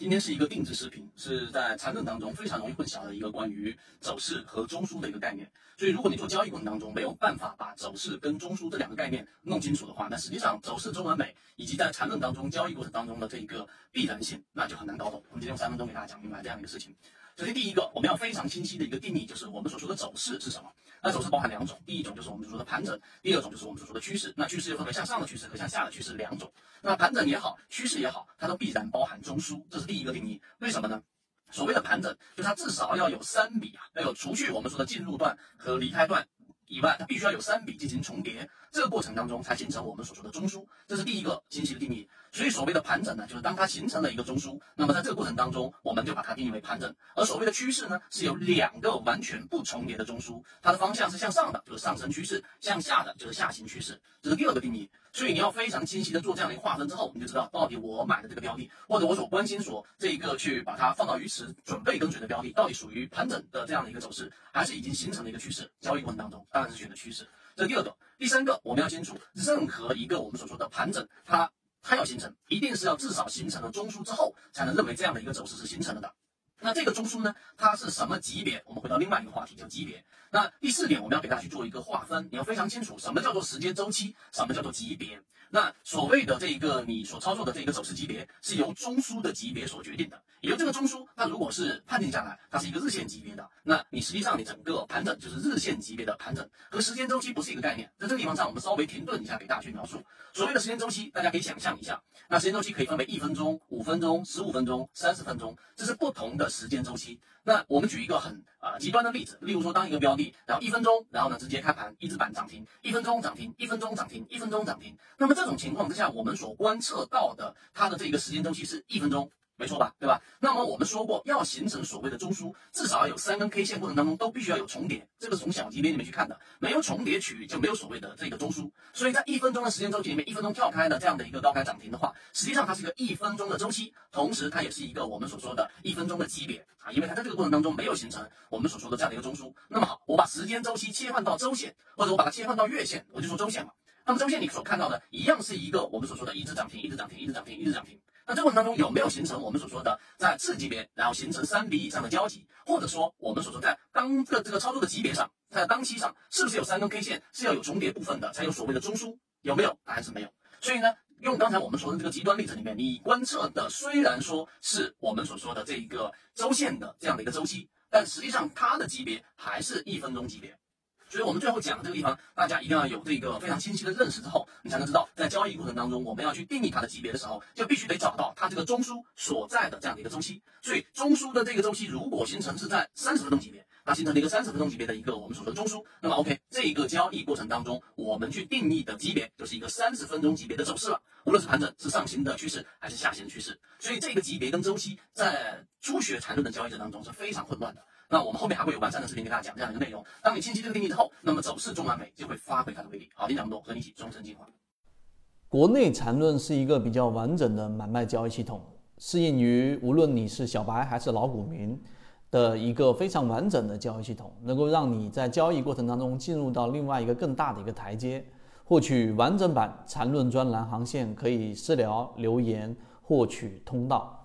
今天是一个定制视频，是在缠论当中非常容易混淆的一个关于走势和中枢的一个概念。所以，如果你做交易过程当中没有办法把走势跟中枢这两个概念弄清楚的话，那实际上走势中完美以及在缠论当中交易过程当中的这一个必然性，那就很难搞懂。我们今天用三分钟给大家讲明白这样一个事情。首先，第一个我们要非常清晰的一个定义，就是我们所说的走势是什么。那走势包含两种，第一种就是我们所说的盘整，第二种就是我们所说的趋势。那趋势又分为向上的趋势和向下的趋势两种。那盘整也好，趋势也好，它都必然包含中枢，这是第一个定义。为什么呢？所谓的盘整，就是它至少要有三笔啊，要有除去我们说的进入段和离开段以外，它必须要有三笔进行重叠，这个过程当中才形成我们所说的中枢，这是第一个清晰的定义。所谓的盘整呢，就是当它形成了一个中枢，那么在这个过程当中，我们就把它定义为盘整。而所谓的趋势呢，是有两个完全不重叠的中枢，它的方向是向上的，就是上升趋势；向下的就是下行趋势，这是第二个定义。所以你要非常清晰的做这样的一个划分之后，你就知道到底我买的这个标的，或者我所关心所这一个去把它放到鱼池准备跟随的标的，到底属于盘整的这样的一个走势，还是已经形成了一个趋势？交易过程当中当然是选择趋势。这第二个，第三个我们要清楚，任何一个我们所说的盘整，它。它要形成，一定是要至少形成了中枢之后，才能认为这样的一个走势是形成了的。那这个中枢呢，它是什么级别？我们回到另外一个话题，叫级别。那第四点，我们要给大家去做一个划分，你要非常清楚什么叫做时间周期，什么叫做级别。那所谓的这一个你所操作的这一个走势级别，是由中枢的级别所决定的。也就这个中枢，它如果是判定下来，它是一个日线级别的，那你实际上你整个盘整就是日线级别的盘整，和时间周期不是一个概念。在这个地方上，我们稍微停顿一下，给大家去描述所谓的时间周期。大家可以想象一下，那时间周期可以分为一分钟、五分钟、十五分钟、三十分钟，这是不同的时间周期。那我们举一个很啊极端的例子，例如说，当一个标的，然后一分钟，然后呢直接开盘一字板涨停，一分钟涨停，一分钟涨停，一分钟涨停。那么这种情况之下，我们所观测到的它的这个时间周期是一分钟。没错吧，对吧？那么我们说过，要形成所谓的中枢，至少要有三根 K 线过程当中都必须要有重叠，这个是从小级别里面去看的，没有重叠区域就没有所谓的这个中枢。所以在一分钟的时间周期里面，一分钟跳开的这样的一个高开涨停的话，实际上它是一个一分钟的周期，同时它也是一个我们所说的一分钟的级别啊，因为它在这个过程当中没有形成我们所说的这样的一个中枢。那么好，我把时间周期切换到周线，或者我把它切换到月线，我就说周线嘛。那么周线你所看到的一样是一个我们所说的一直涨停，一直涨停，一直涨停，一直涨停。那这过程当中有没有形成我们所说的在次级别，然后形成三笔以上的交集，或者说我们所说在当个这个操作的级别上，在当期上是不是有三根 K 线是要有重叠部分的，才有所谓的中枢？有没有？答案是没有。所以呢，用刚才我们说的这个极端例子里面，你观测的虽然说是我们所说的这一个周线的这样的一个周期，但实际上它的级别还是一分钟级别。所以，我们最后讲的这个地方，大家一定要有这个非常清晰的认识之后，你才能知道，在交易过程当中，我们要去定义它的级别的时候，就必须得找到它这个中枢所在的这样的一个周期。所以，中枢的这个周期如果形成是在三十分钟级别，它形成了一个三十分钟级别的一个我们所说的中枢，那么 OK，这一个交易过程当中，我们去定义的级别就是一个三十分钟级别的走势了。无论是盘整是上行的趋势还是下行的趋势，所以这个级别跟周期在初学缠论的交易者当中是非常混乱的。那我们后面还会有完善的视频给大家讲这样一个内容。当你清晰这个定义之后，那么走势中完美就会发挥它的威力。好，听讲这么多，和你一起终身进化。国内缠论是一个比较完整的买卖交易系统，适应于无论你是小白还是老股民的一个非常完整的交易系统，能够让你在交易过程当中进入到另外一个更大的一个台阶。获取完整版缠论专栏航线，可以私聊留言获取通道。